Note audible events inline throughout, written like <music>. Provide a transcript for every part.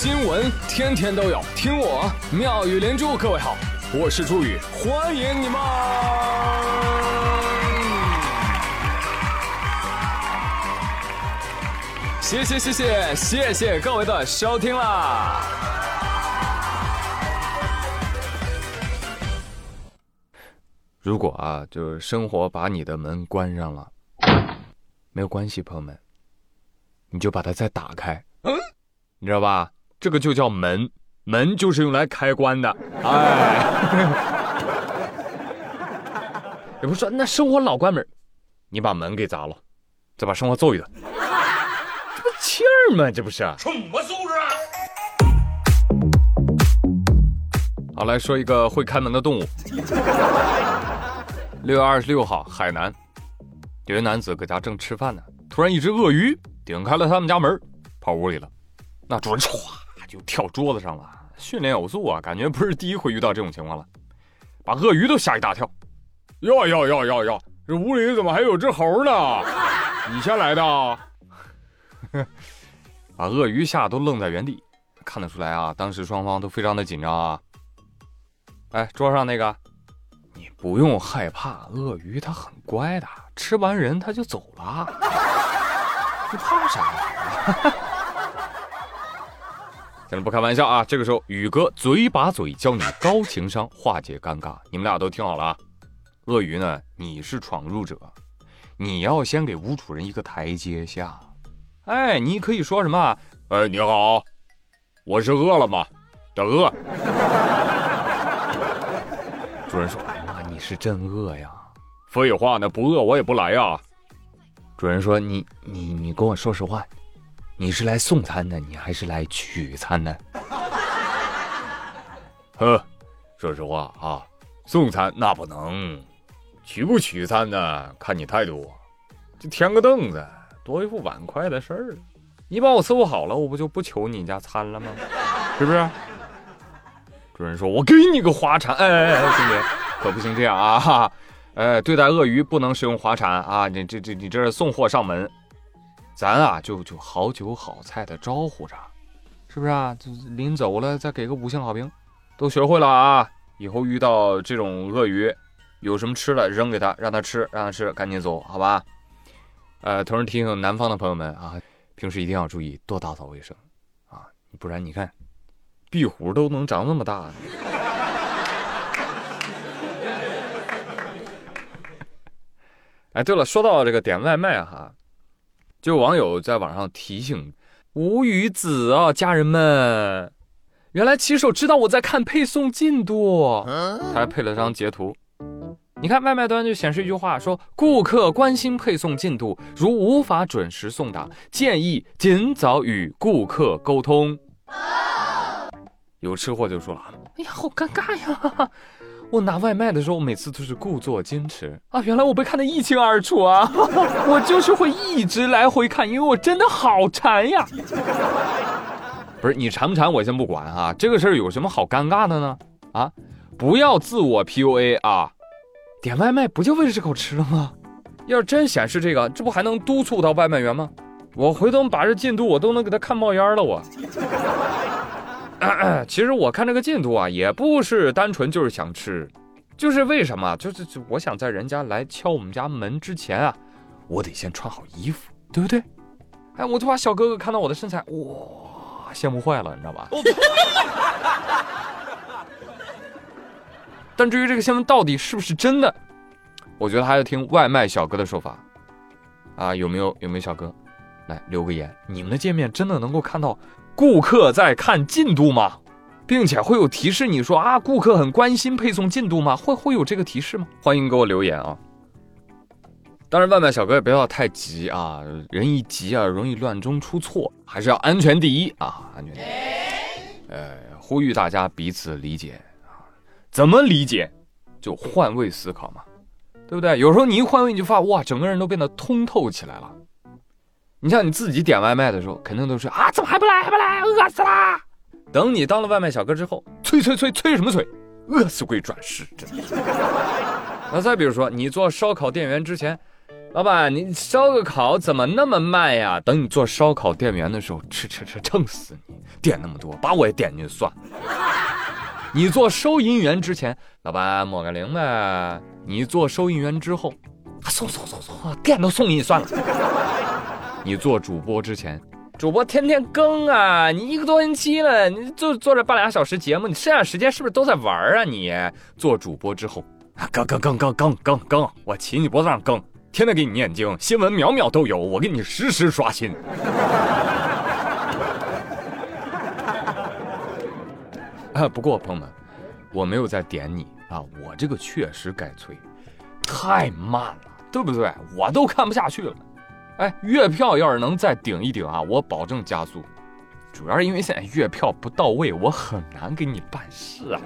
新闻天天都有，听我妙语连珠。各位好，我是朱宇，欢迎你们！谢谢谢谢谢谢各位的收听啦！如果啊，就是生活把你的门关上了，没有关系，朋友们，你就把它再打开，嗯，你知道吧？这个就叫门，门就是用来开关的，哎。<laughs> 也不是说那生活老关门，你把门给砸了，再把生活揍一顿，这不气儿吗？这不是？什么素质啊！好，来说一个会开门的动物。六月二十六号，海南有一男子搁家正吃饭呢，突然一只鳄鱼顶开了他们家门，跑屋里了。那主人歘就跳桌子上了，训练有素啊，感觉不是第一回遇到这种情况了，把鳄鱼都吓一大跳。哟哟哟哟哟，这屋里怎么还有只猴呢？你先来的？<laughs> 把鳄鱼吓都愣在原地。看得出来啊，当时双方都非常的紧张啊。哎，桌上那个。你不用害怕，鳄鱼它很乖的，吃完人它就走了。<laughs> 你怕啥呀？行了，不开玩笑啊。这个时候，宇哥嘴把嘴教你高情商化解尴尬，你们俩都听好了啊。鳄鱼呢，你是闯入者，你要先给屋主人一个台阶下。哎，你可以说什么？哎，你好，我是饿了吗？的饿。主人说。你是真饿呀！废话，呢不饿我也不来呀。主人说：“你你你跟我说实话，你是来送餐的，你还是来取餐的？” <laughs> 呵，说实话啊，送餐那不能，取不取餐呢？看你态度，就添个凳子，多一副碗筷的事儿。你把我伺候好了，我不就不求你家餐了吗？<laughs> 是不是？主人说：“我给你个花铲，哎哎哎，兄弟。”可不行这样啊！哈，哎，对待鳄鱼不能使用滑铲啊！你这这你这是送货上门，咱啊就就好酒好菜的招呼着，是不是啊？就临走了再给个五星好评，都学会了啊！以后遇到这种鳄鱼，有什么吃的扔给他，让他吃，让他吃，赶紧走，好吧？呃，同时提醒南方的朋友们啊，平时一定要注意多打扫卫生啊，不然你看，壁虎都能长那么大。<laughs> 哎，对了，说到这个点外卖哈，就网友在网上提醒吴宇子啊，家人们，原来骑手知道我在看配送进度，他还配了张截图。你看外卖端就显示一句话，说顾客关心配送进度，如无法准时送达，建议尽早与顾客沟通。有吃货就说了，哎呀，好尴尬呀。我拿外卖的时候，我每次都是故作矜持啊！原来我被看得一清二楚啊！<laughs> 我就是会一直来回看，因为我真的好馋呀！不是你馋不馋，我先不管啊，这个事儿有什么好尴尬的呢？啊，不要自我 PUA 啊！点外卖不就为了这口吃了吗？要是真显示这个，这不还能督促到外卖员吗？我回头把这进度我都能给他看冒烟了我。<clears throat> 其实我看这个进度啊，也不是单纯就是想吃，就是为什么？就是就我想在人家来敲我们家门之前啊，我得先穿好衣服，对不对？哎，我就怕小哥哥看到我的身材，哇，羡慕坏了，你知道吧？<laughs> 但至于这个新闻到底是不是真的，我觉得还要听外卖小哥的说法。啊，有没有有没有小哥来留个言？你们的界面真的能够看到？顾客在看进度吗？并且会有提示你说啊，顾客很关心配送进度吗？会会有这个提示吗？欢迎给我留言啊！当然，外卖小哥也不要太急啊，人一急啊，容易乱中出错，还是要安全第一啊！安全第一。呃，呼吁大家彼此理解啊，怎么理解？就换位思考嘛，对不对？有时候你一换位，你就发哇，整个人都变得通透起来了。你像你自己点外卖的时候，肯定都是啊，怎么还不来？还不来？饿死啦！等你当了外卖小哥之后，催催催催什么催？饿死鬼转世，真的。<laughs> 那再比如说，你做烧烤店员之前，老板，你烧个烤怎么那么慢呀？等你做烧烤店员的时候，吃吃吃，撑死你！点那么多，把我也点进去算了。你做收银员之前，老板抹个零呗。你做收银员之后，送送送送，店都送给你算了。你做主播之前，主播天天更啊，你一个多星期了，你就做这半俩小时节目，你剩下时间是不是都在玩啊？你做主播之后，更更更更更更更，我骑你脖子上更。天天给你念经，新闻秒秒都有，我给你实时刷新。<laughs> 啊，不过朋友们，我没有在点你啊，我这个确实该催，太慢了，对不对？我都看不下去了。哎，月票要是能再顶一顶啊，我保证加速。主要是因为现在月票不到位，我很难给你办事啊。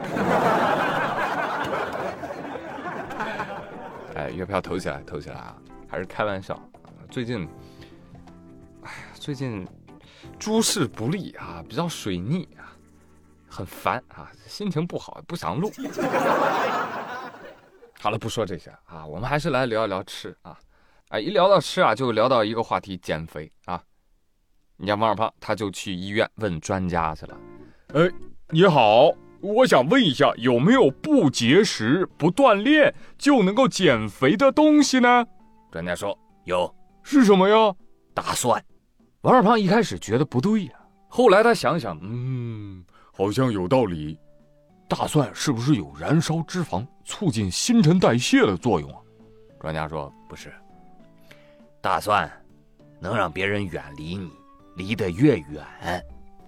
<laughs> 哎，月票投起来，投起来啊！还是开玩笑。最近，哎呀，最近诸事不利啊，比较水逆啊，很烦啊，心情不好，不想录。<laughs> 好了，不说这些啊，我们还是来聊一聊吃啊。哎，一聊到吃啊，就聊到一个话题，减肥啊。你家王二胖他就去医院问专家去了。哎，你好。我想问一下，有没有不节食、不锻炼就能够减肥的东西呢？专家说有，是什么呀？大蒜。王二胖一开始觉得不对呀，后来他想想，嗯，好像有道理。大蒜是不是有燃烧脂肪、促进新陈代谢的作用啊？专家说不是，大蒜能让别人远离你，离得越远，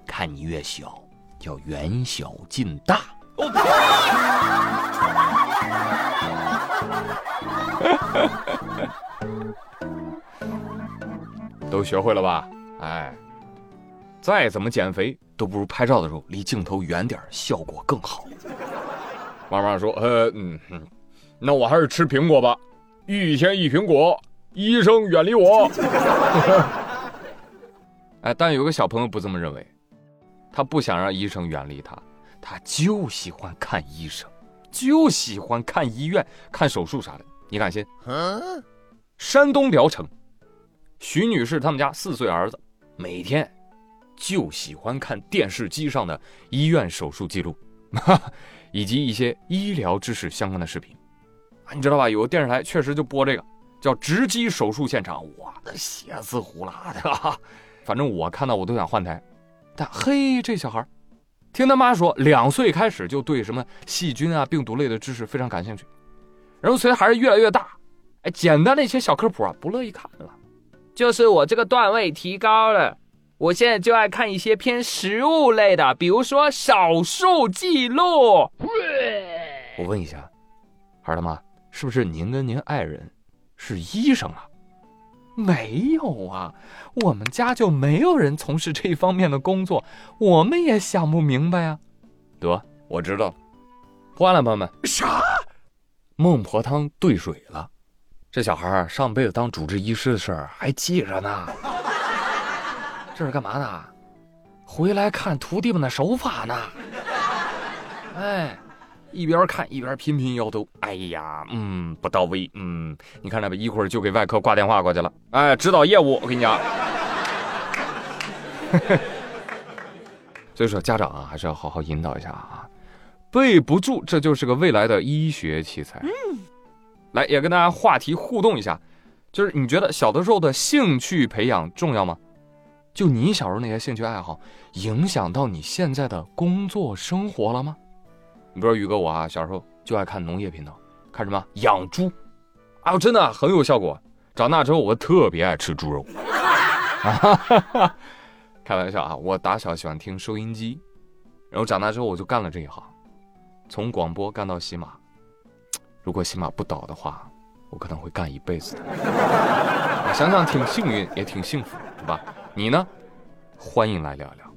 看你越小。叫远小近大，<laughs> 都学会了吧？哎，再怎么减肥都不如拍照的时候离镜头远点，效果更好。妈妈说：“呃，嗯，那我还是吃苹果吧，一天一苹果，医生远离我。<laughs> ”哎，但有个小朋友不这么认为。他不想让医生远离他，他就喜欢看医生，就喜欢看医院、看手术啥的。你敢信？山东聊城，徐女士他们家四岁儿子每天就喜欢看电视机上的医院手术记录，<laughs> 以及一些医疗知识相关的视频。啊你知道吧？有个电视台确实就播这个，叫直击手术现场，我的血丝呼啦的，反正我看到我都想换台。但嘿，这小孩听他妈说，两岁开始就对什么细菌啊、病毒类的知识非常感兴趣，然后随着孩子越来越大，哎，简单的一些小科普啊，不乐意看了。就是我这个段位提高了，我现在就爱看一些偏食物类的，比如说手术记录。我问一下，孩他妈，是不是您跟您爱人是医生啊？没有啊，我们家就没有人从事这方面的工作，我们也想不明白呀。得，我知道，换了朋友们。啥？孟婆汤兑水了。这小孩上辈子当主治医师的事儿还记着呢。这是干嘛呢？回来看徒弟们的手法呢。哎。一边看一边频频摇头，哎呀，嗯，不到位，嗯，你看着吧，一会儿就给外科挂电话过去了，哎，指导业务，我跟你讲。<laughs> 所以说，家长啊，还是要好好引导一下啊，备不住，这就是个未来的医学奇才。嗯，来，也跟大家话题互动一下，就是你觉得小的时候的兴趣培养重要吗？就你小时候那些兴趣爱好，影响到你现在的工作生活了吗？你比如宇哥我啊，小时候就爱看农业频道，看什么养猪，啊，真的很有效果。长大之后我特别爱吃猪肉，哈哈哈开玩笑啊，我打小喜欢听收音机，然后长大之后我就干了这一行，从广播干到喜马。如果喜马不倒的话，我可能会干一辈子的。想想挺幸运，也挺幸福，对吧？你呢？欢迎来聊聊。